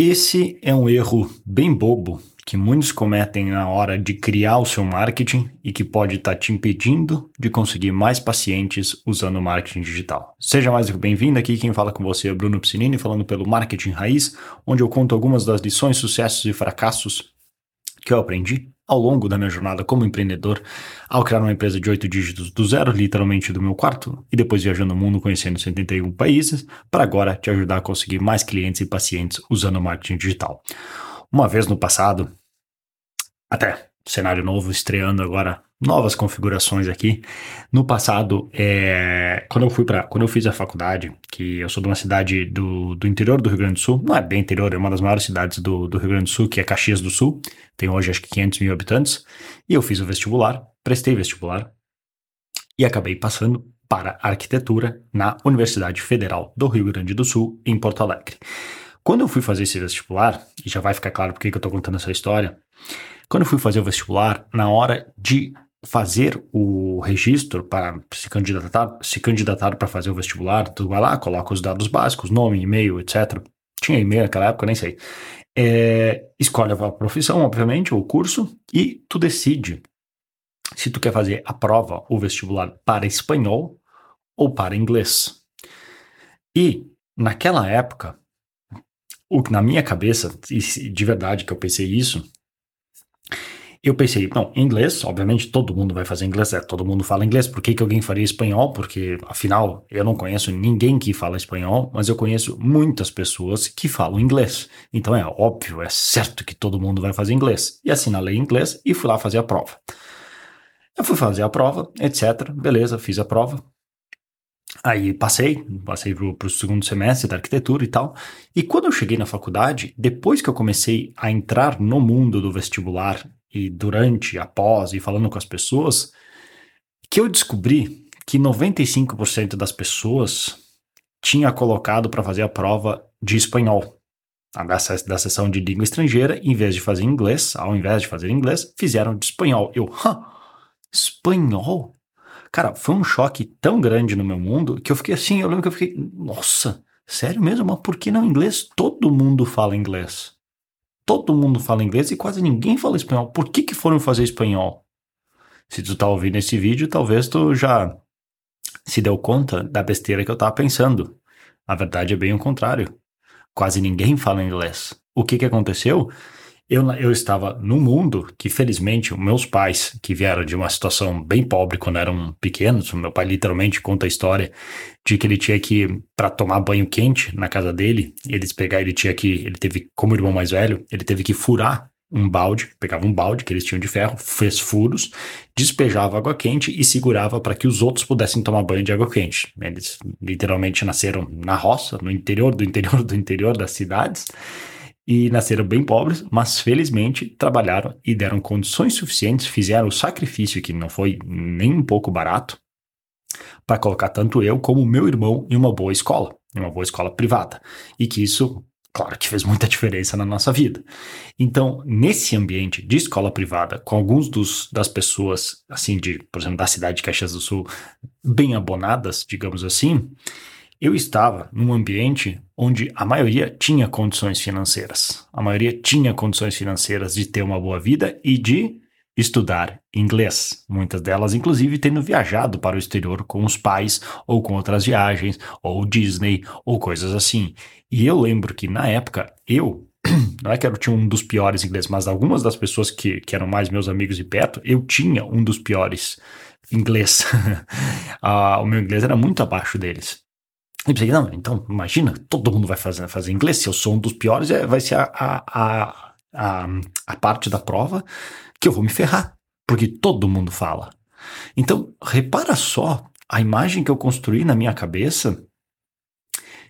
Esse é um erro bem bobo que muitos cometem na hora de criar o seu marketing e que pode estar tá te impedindo de conseguir mais pacientes usando marketing digital. Seja mais bem-vindo aqui, quem fala com você é Bruno Piscinini, falando pelo Marketing Raiz, onde eu conto algumas das lições, sucessos e fracassos que eu aprendi ao longo da minha jornada como empreendedor, ao criar uma empresa de oito dígitos do zero, literalmente do meu quarto, e depois viajando o mundo conhecendo 71 países, para agora te ajudar a conseguir mais clientes e pacientes usando marketing digital. Uma vez no passado, até cenário novo, estreando agora novas configurações aqui. No passado, é, quando eu fui para, quando eu fiz a faculdade, que eu sou de uma cidade do, do interior do Rio Grande do Sul, não é bem interior, é uma das maiores cidades do, do Rio Grande do Sul, que é Caxias do Sul, tem hoje acho que 500 mil habitantes, e eu fiz o vestibular, prestei vestibular e acabei passando para arquitetura na Universidade Federal do Rio Grande do Sul, em Porto Alegre. Quando eu fui fazer esse vestibular, e já vai ficar claro por que eu estou contando essa história, quando eu fui fazer o vestibular, na hora de fazer o registro para se candidatar, se candidatar para fazer o vestibular, tu vai lá, coloca os dados básicos, nome, e-mail, etc. Tinha e-mail naquela época, nem sei. É, escolhe a profissão, obviamente, o curso, e tu decide se tu quer fazer a prova, o vestibular para espanhol ou para inglês. E naquela época, o, na minha cabeça, de verdade que eu pensei isso, eu pensei, não, inglês, obviamente todo mundo vai fazer inglês, é, todo mundo fala inglês, por que, que alguém faria espanhol? Porque, afinal, eu não conheço ninguém que fala espanhol, mas eu conheço muitas pessoas que falam inglês. Então é óbvio, é certo que todo mundo vai fazer inglês. E assinalei inglês e fui lá fazer a prova. Eu fui fazer a prova, etc. Beleza, fiz a prova. Aí passei, passei pro, pro segundo semestre da arquitetura e tal. E quando eu cheguei na faculdade, depois que eu comecei a entrar no mundo do vestibular e durante, após e falando com as pessoas, que eu descobri que 95% das pessoas tinha colocado para fazer a prova de espanhol. Da, da sessão de língua estrangeira, em vez de fazer inglês, ao invés de fazer inglês, fizeram de espanhol. Eu, Hã, espanhol? Cara, foi um choque tão grande no meu mundo que eu fiquei assim, eu lembro que eu fiquei, nossa, sério mesmo? Mas por que não inglês? Todo mundo fala inglês todo mundo fala inglês e quase ninguém fala espanhol. Por que, que foram fazer espanhol? Se tu tá ouvindo esse vídeo, talvez tu já se deu conta da besteira que eu tava pensando. A verdade é bem o contrário. Quase ninguém fala inglês. O que que aconteceu? Eu, eu estava num mundo que, felizmente, meus pais, que vieram de uma situação bem pobre quando eram pequenos, meu pai literalmente conta a história de que ele tinha que, para tomar banho quente na casa dele, eles pegar, ele tinha que, ele teve, como irmão mais velho, ele teve que furar um balde, pegava um balde que eles tinham de ferro, fez furos, despejava água quente e segurava para que os outros pudessem tomar banho de água quente. Eles literalmente nasceram na roça, no interior do interior do interior das cidades e nasceram bem pobres, mas felizmente trabalharam e deram condições suficientes, fizeram o sacrifício que não foi nem um pouco barato para colocar tanto eu como meu irmão em uma boa escola, em uma boa escola privada, e que isso claro que fez muita diferença na nossa vida. Então, nesse ambiente de escola privada, com alguns dos, das pessoas, assim, de, por exemplo, da cidade de Caxias do Sul, bem abonadas, digamos assim, eu estava num ambiente onde a maioria tinha condições financeiras. A maioria tinha condições financeiras de ter uma boa vida e de estudar inglês. Muitas delas, inclusive, tendo viajado para o exterior com os pais, ou com outras viagens, ou Disney, ou coisas assim. E eu lembro que na época, eu. Não é que eu tinha um dos piores inglês, mas algumas das pessoas que, que eram mais meus amigos de perto, eu tinha um dos piores inglês. ah, o meu inglês era muito abaixo deles. E pensei, não, então imagina, todo mundo vai fazer, fazer inglês, se eu sou um dos piores, é, vai ser a, a, a, a, parte da prova que eu vou me ferrar, porque todo mundo fala. Então, repara só a imagem que eu construí na minha cabeça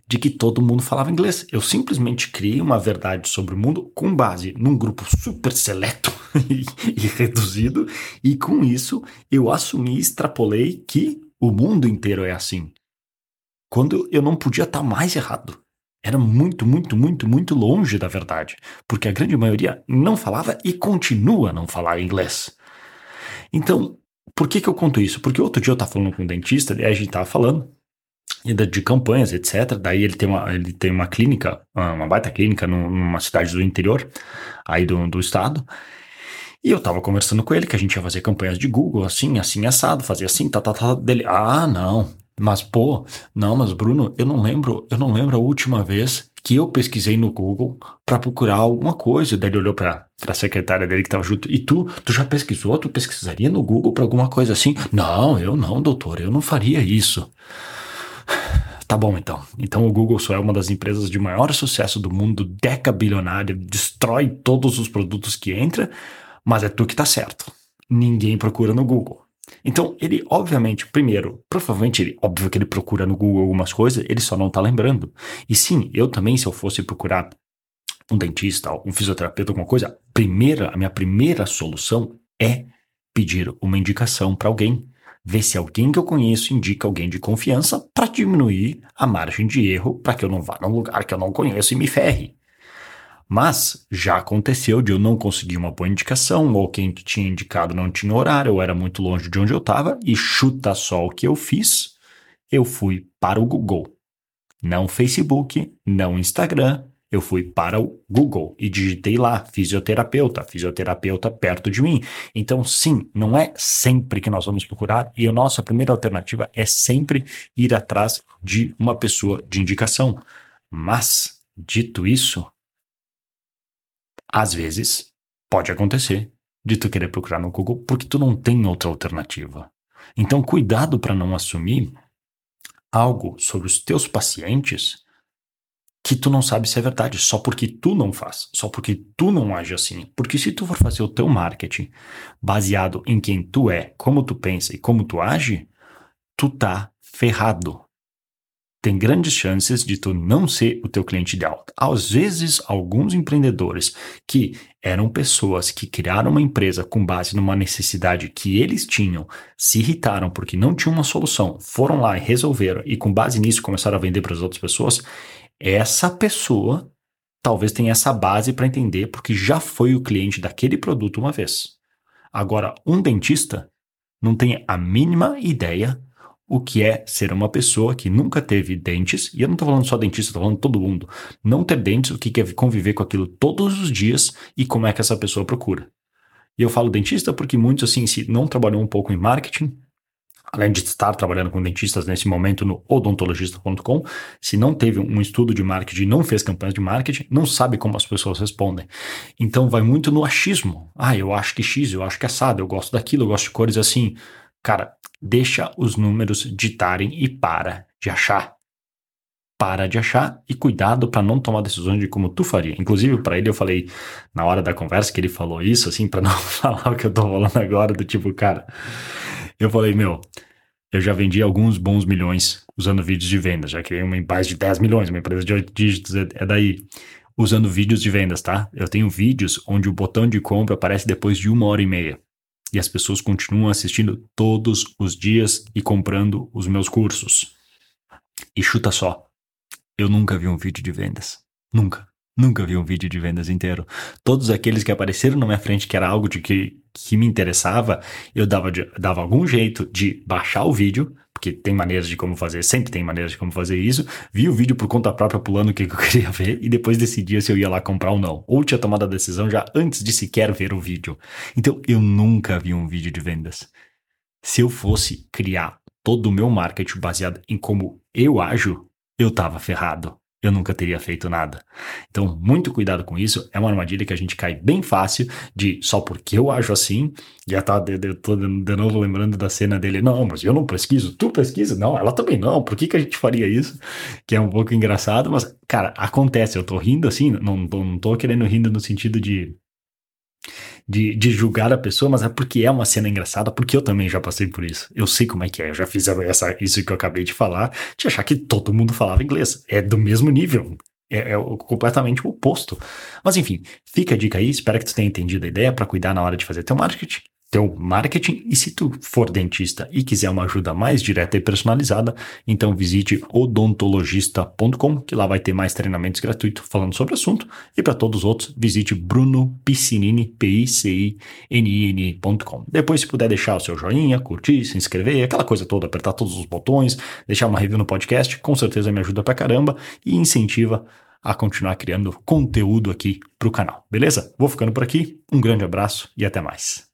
de que todo mundo falava inglês. Eu simplesmente criei uma verdade sobre o mundo com base num grupo super seleto e reduzido, e com isso eu assumi e extrapolei que o mundo inteiro é assim quando eu não podia estar mais errado. Era muito, muito, muito, muito longe da verdade, porque a grande maioria não falava e continua a não falar inglês. Então, por que, que eu conto isso? Porque outro dia eu estava falando com um dentista e a gente estava falando de campanhas, etc. Daí ele tem uma, ele tem uma clínica, uma baita clínica numa cidade do interior, aí do, do estado. E eu tava conversando com ele que a gente ia fazer campanhas de Google, assim, assim, assado, fazer assim, tá, tá, tá, dele. Ah, não. Mas, pô, não, mas Bruno, eu não lembro, eu não lembro a última vez que eu pesquisei no Google para procurar alguma coisa. Daí ele olhou pra, pra secretária dele que tava junto. E tu, tu já pesquisou? Tu pesquisaria no Google pra alguma coisa assim? Não, eu não, doutor, eu não faria isso. Tá bom, então. Então o Google só é uma das empresas de maior sucesso do mundo, decabilionária, destrói todos os produtos que entra, mas é tu que tá certo. Ninguém procura no Google. Então, ele, obviamente, primeiro, provavelmente, ele, óbvio que ele procura no Google algumas coisas, ele só não tá lembrando. E sim, eu também, se eu fosse procurar um dentista, um fisioterapeuta, alguma coisa, primeira, a minha primeira solução é pedir uma indicação para alguém ver se alguém que eu conheço indica alguém de confiança para diminuir a margem de erro para que eu não vá num lugar que eu não conheço e me ferre. Mas já aconteceu de eu não conseguir uma boa indicação, ou quem tinha indicado não tinha horário, ou era muito longe de onde eu estava, e chuta só o que eu fiz, eu fui para o Google. Não Facebook, não Instagram, eu fui para o Google e digitei lá fisioterapeuta, fisioterapeuta perto de mim. Então, sim, não é sempre que nós vamos procurar e a nossa primeira alternativa é sempre ir atrás de uma pessoa de indicação. Mas, dito isso, às vezes pode acontecer de tu querer procurar no Google porque tu não tem outra alternativa. Então, cuidado para não assumir algo sobre os teus pacientes que tu não sabe se é verdade, só porque tu não faz, só porque tu não age assim. Porque se tu for fazer o teu marketing baseado em quem tu é, como tu pensa e como tu age, tu tá ferrado. Tem grandes chances de tu não ser o teu cliente ideal. Às vezes, alguns empreendedores que eram pessoas que criaram uma empresa com base numa necessidade que eles tinham, se irritaram porque não tinham uma solução, foram lá e resolveram e com base nisso começaram a vender para as outras pessoas, essa pessoa talvez tenha essa base para entender porque já foi o cliente daquele produto uma vez. Agora, um dentista não tem a mínima ideia o que é ser uma pessoa que nunca teve dentes, e eu não estou falando só dentista, estou falando todo mundo, não ter dentes, o que é conviver com aquilo todos os dias e como é que essa pessoa procura. E eu falo dentista porque muitos, assim, se não trabalhou um pouco em marketing, além de estar trabalhando com dentistas nesse momento no odontologista.com, se não teve um estudo de marketing, não fez campanhas de marketing, não sabe como as pessoas respondem. Então vai muito no achismo. Ah, eu acho que X, eu acho que é assado, eu gosto daquilo, eu gosto de cores assim. Cara, deixa os números ditarem e para de achar. Para de achar e cuidado para não tomar decisões de como tu faria. Inclusive, para ele, eu falei na hora da conversa que ele falou isso, assim, para não falar o que eu tô falando agora, do tipo, cara, eu falei, meu, eu já vendi alguns bons milhões usando vídeos de vendas. Já criei uma em mais de 10 milhões, uma empresa de 8 dígitos, é, é daí. Usando vídeos de vendas, tá? Eu tenho vídeos onde o botão de compra aparece depois de uma hora e meia. E as pessoas continuam assistindo todos os dias e comprando os meus cursos. E chuta só. Eu nunca vi um vídeo de vendas. Nunca. Nunca vi um vídeo de vendas inteiro. Todos aqueles que apareceram na minha frente, que era algo de que, que me interessava, eu dava, de, dava algum jeito de baixar o vídeo, porque tem maneiras de como fazer, sempre tem maneiras de como fazer isso. Vi o vídeo por conta própria pulando o que eu queria ver e depois decidia se eu ia lá comprar ou não. Ou tinha tomado a decisão já antes de sequer ver o vídeo. Então eu nunca vi um vídeo de vendas. Se eu fosse criar todo o meu marketing baseado em como eu ajo, eu tava ferrado eu nunca teria feito nada. Então, muito cuidado com isso. É uma armadilha que a gente cai bem fácil de só porque eu acho assim. Já tá, de, de, de novo lembrando da cena dele. Não, mas eu não pesquiso. Tu pesquisa? Não, ela também não. Por que, que a gente faria isso? Que é um pouco engraçado, mas, cara, acontece. Eu tô rindo assim, não, não, não tô querendo rindo no sentido de de, de julgar a pessoa, mas é porque é uma cena engraçada, porque eu também já passei por isso. Eu sei como é que é, eu já fiz essa, isso que eu acabei de falar, de achar que todo mundo falava inglês. É do mesmo nível. É, é completamente o oposto. Mas enfim, fica a dica aí, espero que tu tenha entendido a ideia para cuidar na hora de fazer teu marketing. Teu marketing. E se tu for dentista e quiser uma ajuda mais direta e personalizada, então visite odontologista.com, que lá vai ter mais treinamentos gratuitos falando sobre o assunto. E para todos os outros, visite Bruno Piscinini, P-I-C-I-N-I-N-I.com. Depois, se puder deixar o seu joinha, curtir, se inscrever, aquela coisa toda, apertar todos os botões, deixar uma review no podcast, com certeza me ajuda pra caramba e incentiva a continuar criando conteúdo aqui pro canal, beleza? Vou ficando por aqui, um grande abraço e até mais.